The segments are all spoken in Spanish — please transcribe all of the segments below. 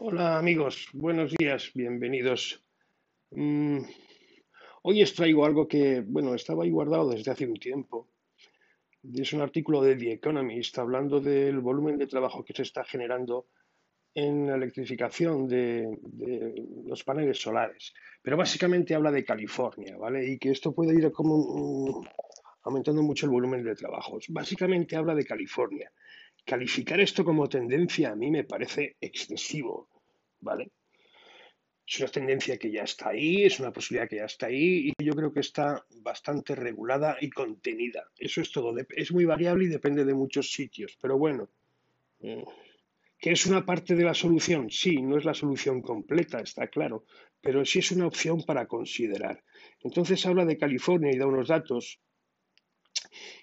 Hola amigos, buenos días, bienvenidos. Mm, hoy os traigo algo que, bueno, estaba ahí guardado desde hace un tiempo. Es un artículo de The Economist hablando del volumen de trabajo que se está generando en la electrificación de, los paneles solares. Pero básicamente habla de California, ¿vale? Y que esto puede ir como aumentando mucho el volumen de trabajos. Básicamente habla de California. Calificar esto como tendencia a mí me parece excesivo, ¿vale? Es una tendencia que ya está ahí, es una posibilidad que ya está ahí y yo creo que está bastante regulada y contenida. Eso es todo. Es muy variable y depende de muchos sitios, pero bueno. Eh, ¿Que es una parte de la solución? Sí, no es la solución completa, está claro, pero sí es una opción para considerar. Entonces habla de California y da unos datos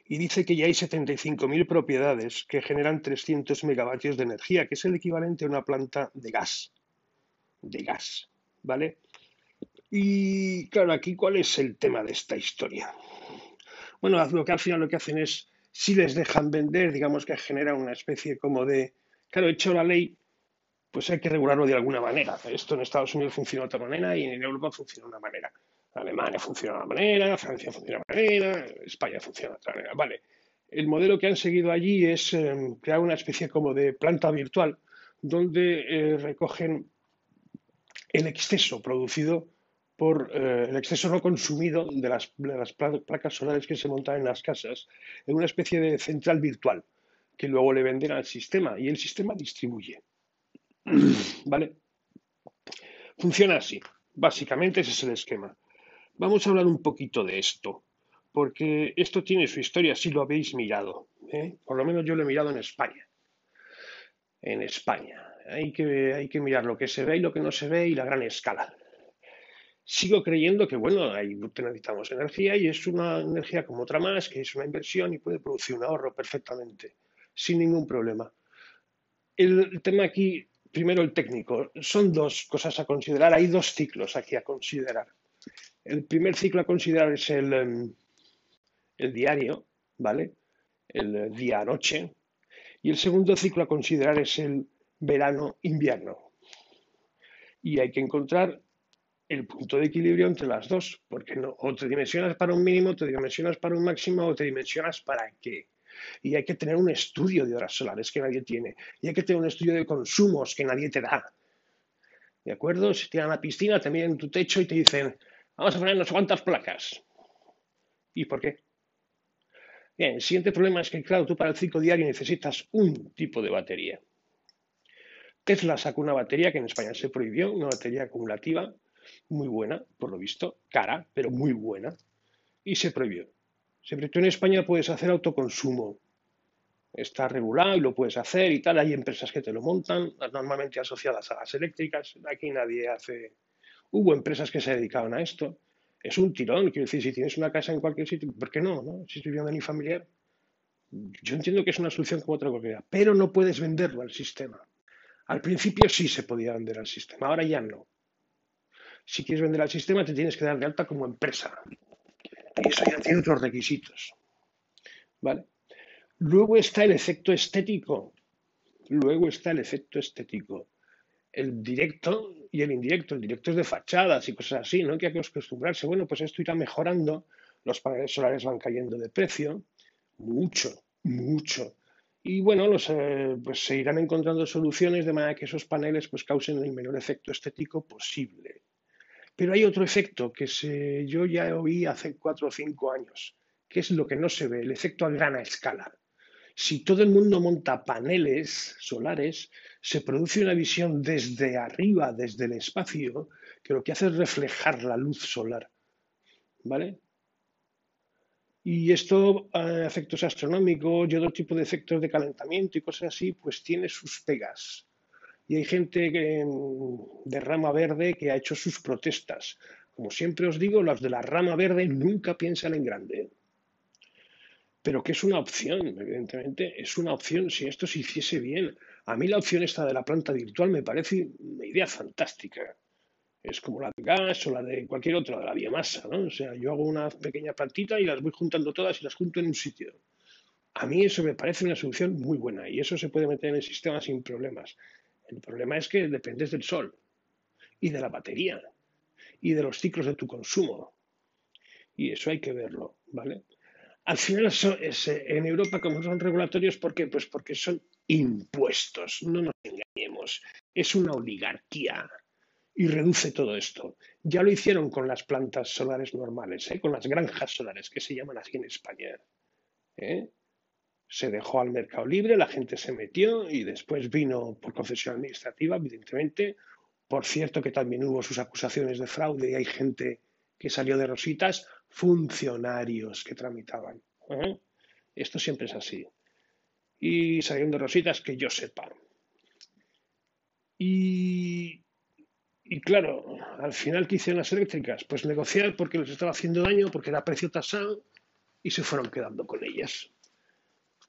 y dice que ya hay 75.000 propiedades que generan 300 megavatios de energía, que es el equivalente a una planta de gas. De gas, ¿vale? Y claro, aquí cuál es el tema de esta historia. Bueno, lo que al final lo que hacen es, si les dejan vender, digamos que genera una especie como de, claro, hecho la ley, pues hay que regularlo de alguna manera. Esto en Estados Unidos funciona de otra manera y en Europa funciona de una manera. Alemania funciona de una manera, Francia funciona de una manera, España funciona de otra manera. Vale. El modelo que han seguido allí es em, crear una especie como de planta virtual donde eh, recogen el exceso producido por eh, el exceso no consumido de las, de las, placas solares que se montan en las casas en una especie de central virtual que luego le venden al sistema y el sistema distribuye. ¿Vale? Funciona así. Básicamente ese es el esquema. Vamos a hablar un poquito de esto, porque esto tiene su historia si lo habéis mirado. ¿eh? Por lo menos yo lo he mirado en España. En España. Hay que, hay que mirar lo que se ve y lo que no se ve y la gran escala. Sigo creyendo que, bueno, ahí necesitamos energía y es una energía como otra más, que es una inversión y puede producir un ahorro perfectamente, sin ningún problema. El tema aquí, primero el técnico, son dos cosas a considerar, hay dos ciclos aquí a considerar. El primer ciclo a considerar es el, em, el diario, ¿vale? El día-noche. Y el segundo ciclo a considerar es el verano-invierno. Y hay que encontrar el punto de equilibrio entre las dos, porque no, o te dimensionas para un mínimo, te dimensionas para un máximo, o te dimensionas para qué. Y hay que tener un estudio de horas solares que nadie tiene. Y hay que tener un estudio de consumos que nadie te da. ¿De acuerdo? Si te dan la piscina, te miden tu techo y te dicen, Vamos a poner unas cuantas placas. ¿Y por qué? Bien, el siguiente problema es que, claro, tú para el ciclo diario necesitas un tipo de batería. Tesla sacó una batería que en España se prohibió, una batería acumulativa muy buena, por lo visto, cara, pero muy buena, y se prohibió. Siempre tú en España puedes hacer autoconsumo. Está regulado y lo puedes hacer y tal. Hay empresas que te lo montan, normalmente asociadas a las eléctricas. Aquí nadie hace Hubo empresas que se dedicaban a esto. Es un tirón, quiero decir, si tienes una casa en cualquier sitio, ¿por qué no? no? Si es vivienda ni familiar. Yo entiendo que es una solución como otra cualquiera, pero no puedes venderlo al sistema. Al principio sí se podía vender al sistema, ahora ya no. Si quieres vender al sistema, te tienes que dar de alta como empresa. Y eso ya tiene otros requisitos. ¿Vale? Luego está el efecto estético. Luego está el efecto estético el directo y el indirecto. El directo es de fachadas y cosas así, ¿no? Que hay que acostumbrarse. Bueno, pues esto irá mejorando, los paneles solares van cayendo de precio, mucho, mucho. Y bueno, los, eh, pues se irán encontrando soluciones de manera que esos paneles pues causen el menor efecto estético posible. Pero hay otro efecto que se, yo ya oí hace cuatro o cinco años, que es lo que no se ve, el efecto a gran escala. Si todo el mundo monta paneles solares, se produce una visión desde arriba, desde el espacio, que lo que hace es reflejar la luz solar. ¿Vale? Y esto, a efectos astronómicos y otro tipo de efectos de calentamiento y cosas así, pues tiene sus pegas. Y hay gente de rama verde que ha hecho sus protestas. Como siempre os digo, los de la rama verde nunca piensan en grande pero que es una opción, evidentemente, es una opción si esto se hiciese bien. A mí la opción esta de la planta virtual me parece una idea fantástica. Es como la de gas o la de cualquier otra, de la biomasa, ¿no? O sea, yo hago una pequeña plantita y las voy juntando todas y las junto en un sitio. A mí eso me parece una solución muy buena y eso se puede meter en el sistema sin problemas. El problema es que dependes del sol y de la batería y de los ciclos de tu consumo. Y eso hay que verlo, ¿vale? Al final es, en Europa, como son regulatorios, ¿por qué? Pues porque son impuestos, no nos engañemos. Es una oligarquía y reduce todo esto. Ya lo hicieron con las plantas solares normales, ¿eh? con las granjas solares, que se llaman así en España. ¿eh? Se dejó al mercado libre, la gente se metió y después vino por concesión administrativa, evidentemente. Por cierto que también hubo sus acusaciones de fraude y hay gente que salió de rositas, funcionarios que tramitaban. Esto siempre es así. Y salieron de rositas que yo sepa. Y y claro, al final, ¿qué hicieron las eléctricas? Pues negociar porque les estaba haciendo daño, porque era precio tasado, y se fueron quedando con ellas.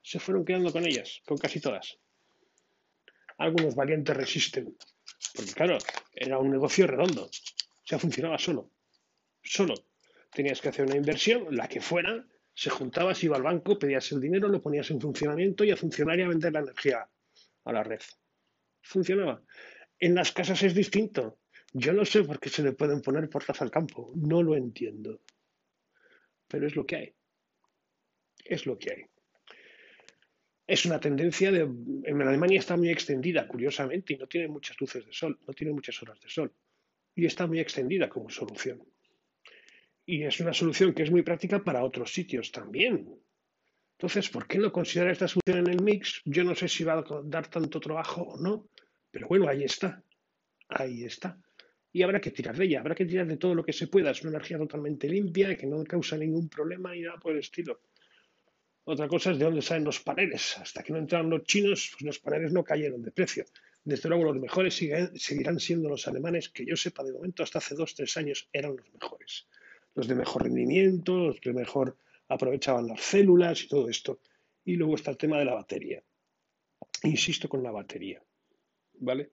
Se fueron quedando con ellas, con casi todas. Algunos valientes resisten, porque claro, era un negocio redondo. O sea, funcionaba solo. Solo. Tenías que hacer una inversión, la que fuera, se juntabas, iba al banco, pedías el dinero, lo ponías en funcionamiento y a funcionar y a vender la energía a la red. Funcionaba. En las casas es distinto. Yo no sé por qué se le pueden poner puertas al campo, no lo entiendo. Pero es lo que hay. Es lo que hay. Es una tendencia de... En Alemania está muy extendida, curiosamente, y no tiene muchas luces de sol, no tiene muchas horas de sol. Y está muy extendida como solución. Y es una solución que es muy práctica para otros sitios también. Entonces, ¿por qué no considerar esta solución en el mix? Yo no sé si va a dar tanto trabajo o no, pero bueno, ahí está. Ahí está y habrá que tirar de ella, habrá que tirar de todo lo que se pueda. Es una energía totalmente limpia que no causa ningún problema y nada por el estilo. Otra cosa es de dónde salen los paneles. Hasta que no entraron los chinos, pues los paneles no cayeron de precio. Desde luego los mejores seguirán siendo los alemanes, que yo sepa de momento hasta hace dos, tres años eran los mejores. Los de mejor rendimiento, los que mejor aprovechaban las células y todo esto. Y luego está el tema de la batería. Insisto con la batería. ¿Vale?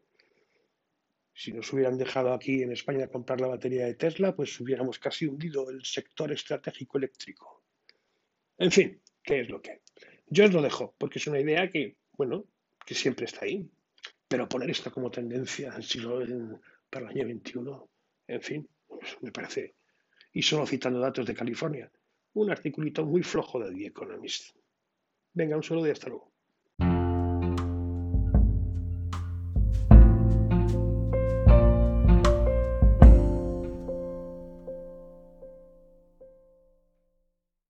Si nos hubieran dejado aquí en España comprar la batería de Tesla, pues hubiéramos casi hundido el sector estratégico eléctrico. En fin, ¿qué es lo que? Yo os lo dejo, porque es una idea que, bueno, que siempre está ahí. Pero poner esto como tendencia para el año 21, en fin, pues me parece. Y solo citando datos de California, un articulito muy flojo de The Economist. Venga, un saludo y hasta luego.